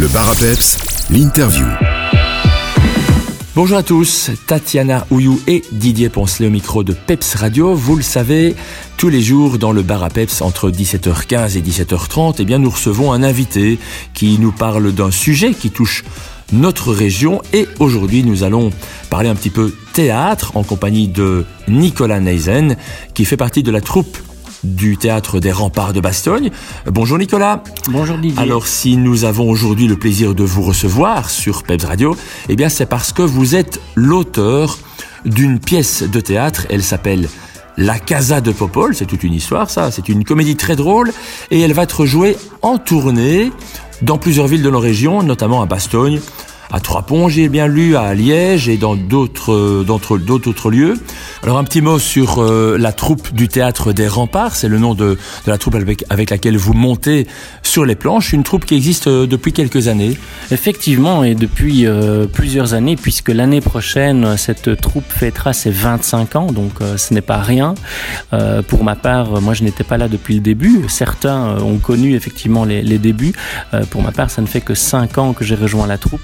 Le bar à peps, l'interview. Bonjour à tous, Tatiana Ouyou et Didier Poncelet au micro de Peps Radio. Vous le savez, tous les jours dans le bar à Peps entre 17h15 et 17h30, eh bien nous recevons un invité qui nous parle d'un sujet qui touche notre région et aujourd'hui nous allons parler un petit peu théâtre en compagnie de Nicolas Neisen qui fait partie de la troupe du théâtre des remparts de Bastogne. Bonjour Nicolas. Bonjour Didier. Alors si nous avons aujourd'hui le plaisir de vous recevoir sur Peps Radio, eh bien c'est parce que vous êtes l'auteur d'une pièce de théâtre, elle s'appelle la Casa de Popol, c'est toute une histoire ça, c'est une comédie très drôle et elle va être jouée en tournée dans plusieurs villes de nos régions, notamment à Bastogne, à Trois-Ponts, j'ai bien lu, à Liège et dans d'autres d'autres lieux. Alors un petit mot sur euh, la troupe du théâtre des remparts, c'est le nom de, de la troupe avec, avec, laquelle vous montez sur les planches, une troupe qui existe euh, depuis quelques années. Effectivement, et depuis euh, plusieurs années, puisque l'année prochaine, cette troupe fêtera ses 25 ans, donc ce n'est pas rien. pour ma part, moi je n'étais pas là depuis le début, certains ont connu effectivement les, les débuts. pour ma part, ça ne fait que 5 ans que j'ai rejoint la troupe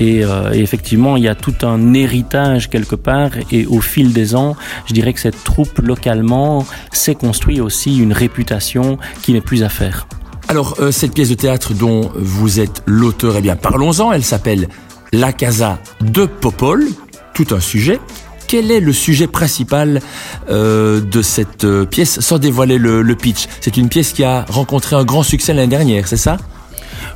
euh, et, effectivement, il y a tout un héritage quelque part. Et au fil des ans, je dirais que cette troupe localement s'est construit aussi une réputation qui n'est plus à faire. Alors, euh, cette pièce de théâtre dont vous êtes l'auteur, eh bien, parlons-en. Elle s'appelle La Casa de Popol. Tout un sujet. Quel est le sujet principal euh, de cette pièce, sans dévoiler le pitch C'est une pièce qui a rencontré un grand succès l'année dernière, c'est ça?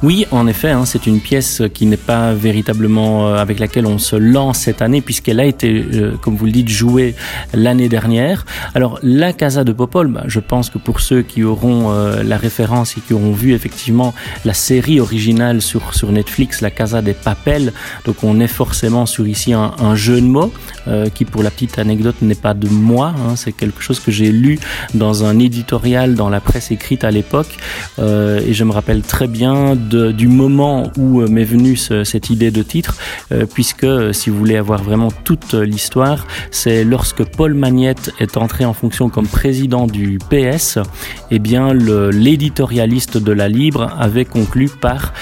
Oui, en effet, hein, c'est une pièce qui n'est pas véritablement euh, avec laquelle on se lance cette année, puisqu'elle a été, euh, comme vous le dites, jouée l'année dernière. Alors, la Casa de Popol, bah, je pense que pour ceux qui auront euh, la référence et qui auront vu effectivement la série originale sur, sur Netflix, la Casa des Papels, donc on est forcément sur ici un, un jeu de mots, qui pour la petite anecdote n'est pas de moi, hein, c'est quelque chose que j'ai lu dans un éditorial dans la presse écrite à l'époque, et je me rappelle très bien de du moment où euh, m'est venue cette idée de titre, euh, puisque euh, si vous voulez avoir vraiment toute l'histoire, c'est lorsque Paul Magnette est entré en fonction comme président du PS, eh bien l'éditorialiste de la Libre avait conclu par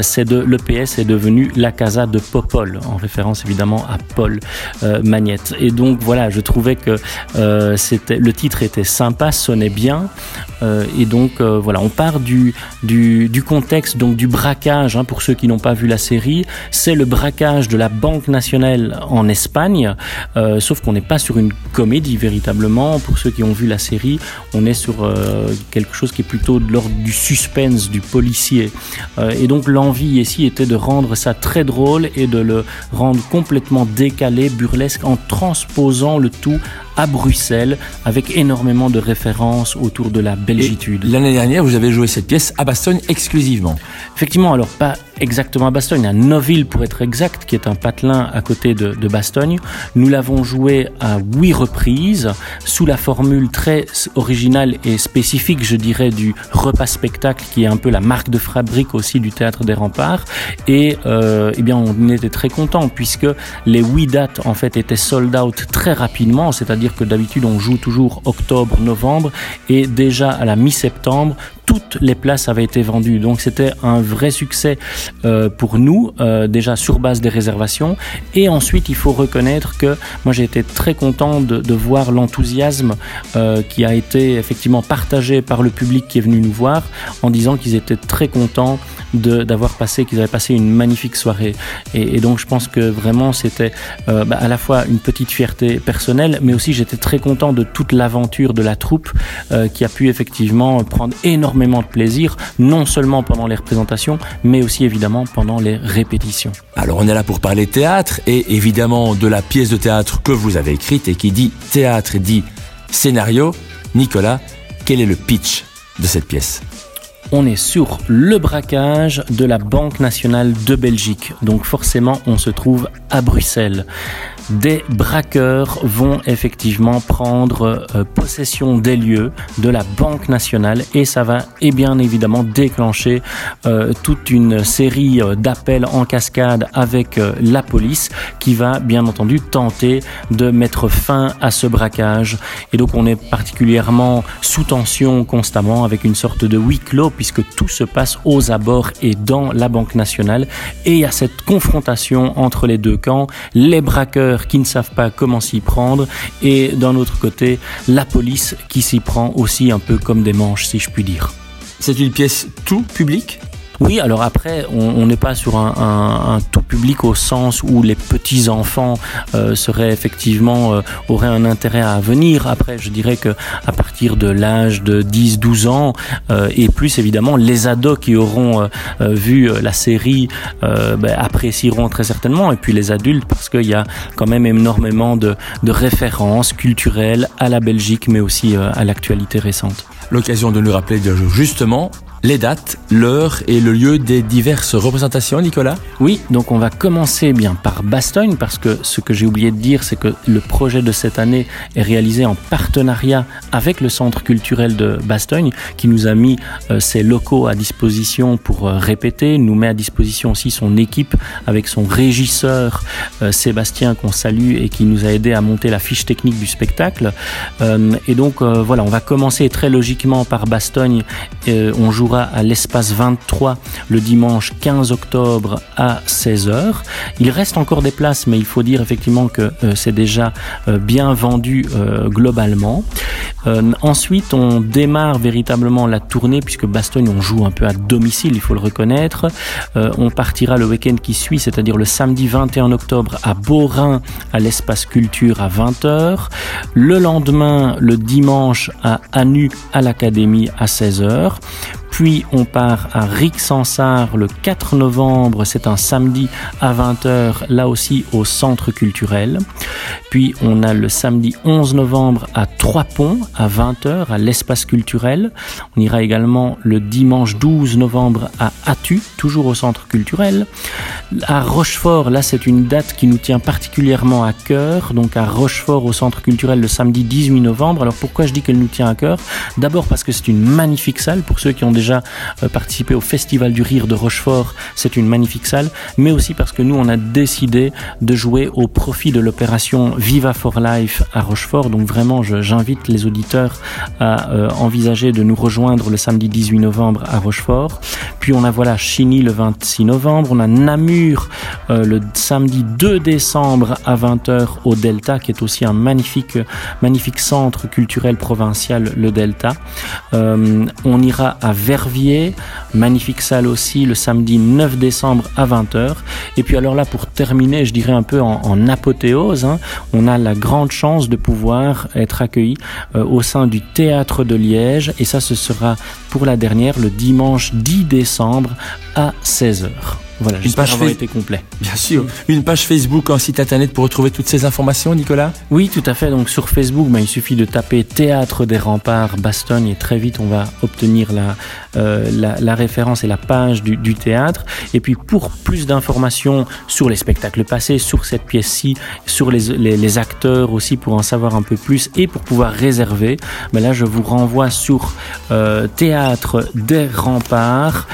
c'est de le PS est devenu la Casa de Popol, en référence évidemment à Paul Magnette. Et donc voilà, je trouvais que c'était le titre était sympa, sonnait bien, et donc voilà, on part du, du, du contexte donc du braquage, hein, pour ceux qui n'ont pas vu la série, c'est le braquage de la Banque nationale en Espagne, euh, sauf qu'on n'est pas sur une comédie véritablement. Pour ceux qui ont vu la série, on est sur euh, quelque chose qui est plutôt de l'ordre du suspense, du policier. Euh, et donc l'envie ici était de rendre ça très drôle et de le rendre complètement décalé, burlesque, en transposant le tout à Bruxelles avec énormément de références autour de la belgitude. L'année dernière, vous avez joué cette pièce à Bastogne exclusivement. Effectivement, alors pas exactement à Bastogne, à Noville pour être exact, qui est un patelin à côté de, de Bastogne. Nous l'avons joué à huit reprises sous la formule très originale et spécifique, je dirais, du repas spectacle qui est un peu la marque de fabrique aussi du théâtre des remparts. Et euh, eh bien, on était très content puisque les huit dates en fait étaient sold out très rapidement, c'est-à-dire que d'habitude on joue toujours octobre, novembre et déjà à la mi-septembre, toutes les places avaient été vendues. Donc c'était un vrai succès euh, pour nous, euh, déjà sur base des réservations. Et ensuite, il faut reconnaître que moi j'ai été très content de, voir l'enthousiasme euh, qui a été effectivement partagé par le public qui est venu nous voir en disant qu'ils étaient très contents d'avoir passé, qu'ils avaient passé une magnifique soirée. Et, donc je pense que vraiment c'était bah, à la fois une petite fierté personnelle, mais aussi j'étais très content de toute l'aventure de la troupe qui a pu effectivement prendre énormément de plaisir, non seulement pendant les représentations, mais aussi évidemment pendant les répétitions. Alors on est là pour parler théâtre et évidemment de la pièce de théâtre que vous avez écrite et qui dit théâtre dit scénario. Nicolas, quel est le pitch de cette pièce? On est sur le braquage de la Banque nationale de Belgique. Donc forcément, on se trouve à Bruxelles des braqueurs vont effectivement prendre euh, possession des lieux de la Banque nationale et ça va et bien évidemment déclencher euh, toute une série euh, d'appels en cascade avec la police qui va bien entendu tenter de mettre fin à ce braquage et donc on est particulièrement sous tension constamment avec une sorte de huis clos puisque tout se passe aux abords et dans la Banque nationale. Et il y a cette confrontation entre les deux camps, les braqueurs qui ne savent pas comment s'y prendre et d'un autre côté, la police qui s'y prend aussi un peu comme des manches, si je puis dire. C'est une pièce tout public? Oui, alors après, on n'est pas sur un, tout public au sens où les petits enfants euh, seraient effectivement euh, auraient un intérêt à venir. Après, je dirais que à partir de l'âge de 10-12 ans euh, et plus évidemment, les ados qui auront vu la série ben, apprécieront très certainement. Et puis les adultes parce qu'il y a quand même énormément de, de références culturelles à la Belgique, mais aussi à l'actualité récente. L'occasion de nous rappeler justement les dates, l'heure et le lieu des diverses représentations, Nicolas? Oui, donc on va commencer bien par Bastogne parce que ce que j'ai oublié de dire, c'est que le projet de cette année est réalisé en partenariat avec le Centre culturel de Bastogne qui nous a mis euh, ses locaux à disposition pour euh, répéter, nous met à disposition aussi son équipe avec son régisseur euh, Sébastien qu'on salue et qui nous a aidé à monter la fiche technique du spectacle. et donc voilà, on va commencer très logiquement par Bastogne. on à l'espace 23 le dimanche 15 octobre à 16h. Il reste encore des places, mais il faut dire effectivement que euh, c'est déjà euh, bien vendu euh, globalement. ensuite, on démarre véritablement la tournée puisque Bastogne, on joue un peu à domicile, il faut le reconnaître. on partira le week-end qui suit, c'est-à-dire le samedi 21 octobre à Beaurain à l'espace culture à 20h. Le lendemain, le dimanche à Anu à l'académie à 16h. Puis on part à Rixensart le 4 novembre, c'est un samedi à 20h, là aussi au centre culturel. Puis on a le samedi 11 novembre à Trois-Ponts à 20h à l'espace culturel. On ira également le dimanche 12 novembre à Atu, toujours au centre culturel. À Rochefort, là c'est une date qui nous tient particulièrement à cœur, donc à Rochefort au centre culturel le samedi 18 novembre. Alors pourquoi je dis qu'elle nous tient à cœur? D'abord parce que c'est une magnifique salle pour ceux qui ont déjà déjà euh, participé au Festival du Rire de Rochefort, c'est une magnifique salle, mais aussi parce que nous, on a décidé de jouer au profit de l'opération Viva for Life à Rochefort. Donc vraiment, j'invite les auditeurs à euh, envisager de nous rejoindre le samedi 18 novembre à Rochefort. Puis on a voilà Chigny le 26 novembre, on a Namur euh, le samedi 2 décembre à 20h au Delta, qui est aussi un magnifique, magnifique centre culturel provincial, le Delta. on ira à Magnifique salle aussi, le samedi 9 décembre à 20h. Et puis alors là, pour terminer, je dirais un peu en, apothéose, hein, on a la grande chance de pouvoir être accueilli euh, au sein du Théâtre de Liège. Et ça, ce sera pour la dernière, le dimanche 10 décembre à 16h. Voilà, une page avoir été complet. Bien sûr. Une page Facebook, un site internet pour retrouver toutes ces informations, Nicolas? Oui, tout à fait. Donc sur Facebook, ben, il suffit de taper Théâtre des Remparts Bastogne et très vite on va obtenir la, euh, la, référence et la page du, théâtre. Et puis pour plus d'informations sur les spectacles passés, sur cette pièce-ci, sur les, les, acteurs aussi pour en savoir un peu plus et pour pouvoir réserver, ben là je vous renvoie sur euh, théâtre des remparts.be.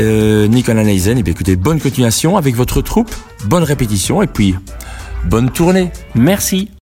Euh, Nicolas Et eh bien écoutez, bonne continuation avec votre troupe, bonne répétition et puis bonne tournée. Merci.